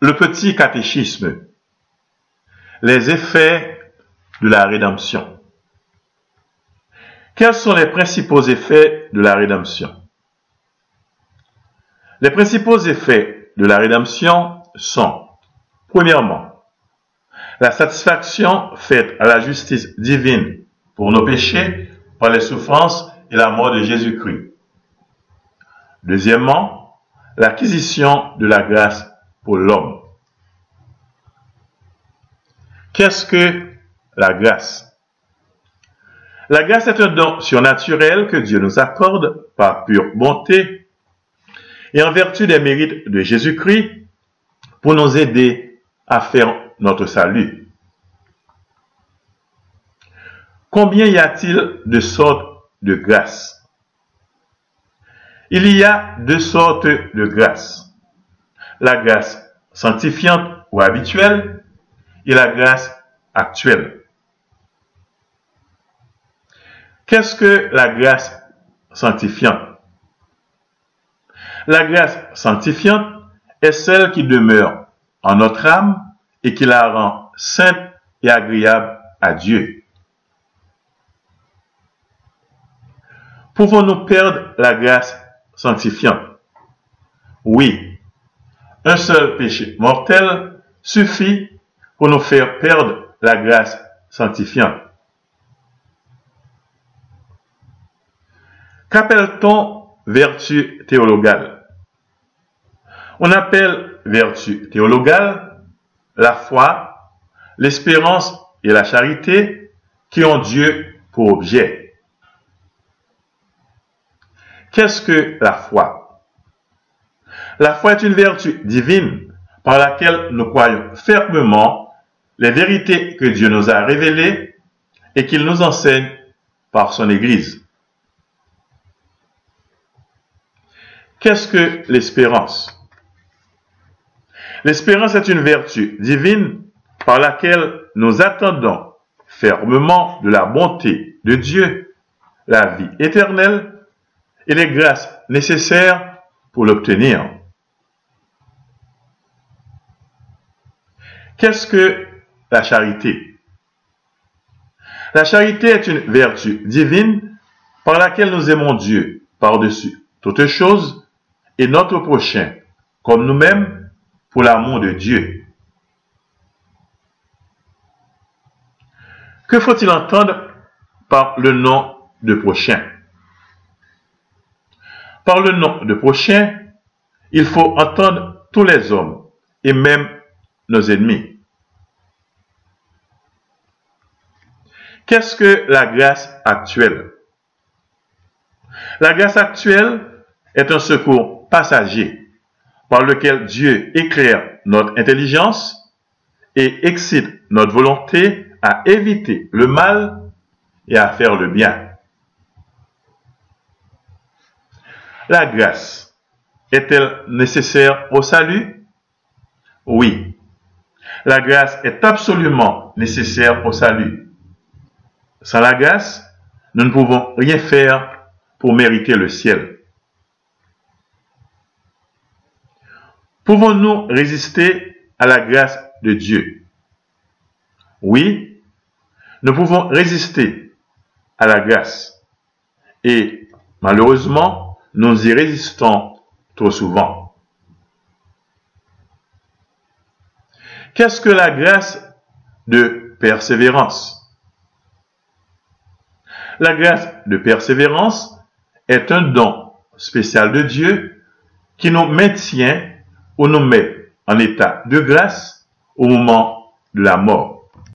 Le petit catéchisme. Les effets de la rédemption. Quels sont les principaux effets de la rédemption? Les principaux effets de la rédemption sont, premièrement, la satisfaction faite à la justice divine pour nos péchés par les souffrances et la mort de Jésus-Christ. Deuxièmement, l'acquisition de la grâce l'homme. Qu'est-ce que la grâce? La grâce est un don surnaturel que Dieu nous accorde par pure bonté et en vertu des mérites de Jésus-Christ pour nous aider à faire notre salut. Combien y a-t-il de sortes de grâce il y a deux sortes de grâce. La grâce sanctifiante ou habituelle et la grâce actuelle. Qu'est-ce que la grâce sanctifiante? La grâce sanctifiante est celle qui demeure en notre âme et qui la rend sainte et agréable à Dieu. Pouvons-nous perdre la grâce sanctifiant. Oui, un seul péché mortel suffit pour nous faire perdre la grâce sanctifiante. Qu'appelle-t-on vertu théologale? On appelle vertu théologale la foi, l'espérance et la charité qui ont Dieu pour objet. Qu'est-ce que la foi? La foi est une vertu divine par laquelle nous croyons fermement les vérités que Dieu nous a révélées et qu'il nous enseigne par son Église. Qu'est-ce que l'espérance? L'espérance est une vertu divine par laquelle nous attendons fermement de la bonté de Dieu, la vie éternelle et les grâces nécessaires pour l'obtenir. Qu'est-ce que la charité? La charité est une vertu divine par laquelle nous aimons Dieu par-dessus toutes choses et notre prochain comme nous-mêmes pour l'amour de Dieu. Que faut-il entendre par le nom de prochain? Par le nom de prochain, il faut entendre tous les hommes et même nos ennemis. Qu'est-ce que la grâce actuelle? La grâce actuelle est un secours passager par lequel Dieu éclaire notre intelligence et excite notre volonté à éviter le mal et à faire le bien. La grâce est-elle nécessaire au salut? Oui. La grâce est absolument nécessaire au salut. Sans la grâce, nous ne pouvons rien faire pour mériter le ciel. Pouvons-nous résister à la grâce de Dieu? Oui, nous pouvons résister à la grâce. Et malheureusement, nous y résistons trop souvent. Qu'est-ce que la grâce de persévérance? La grâce de persévérance est un don spécial de Dieu qui nous maintient ou nous met en état de grâce au moment de la mort.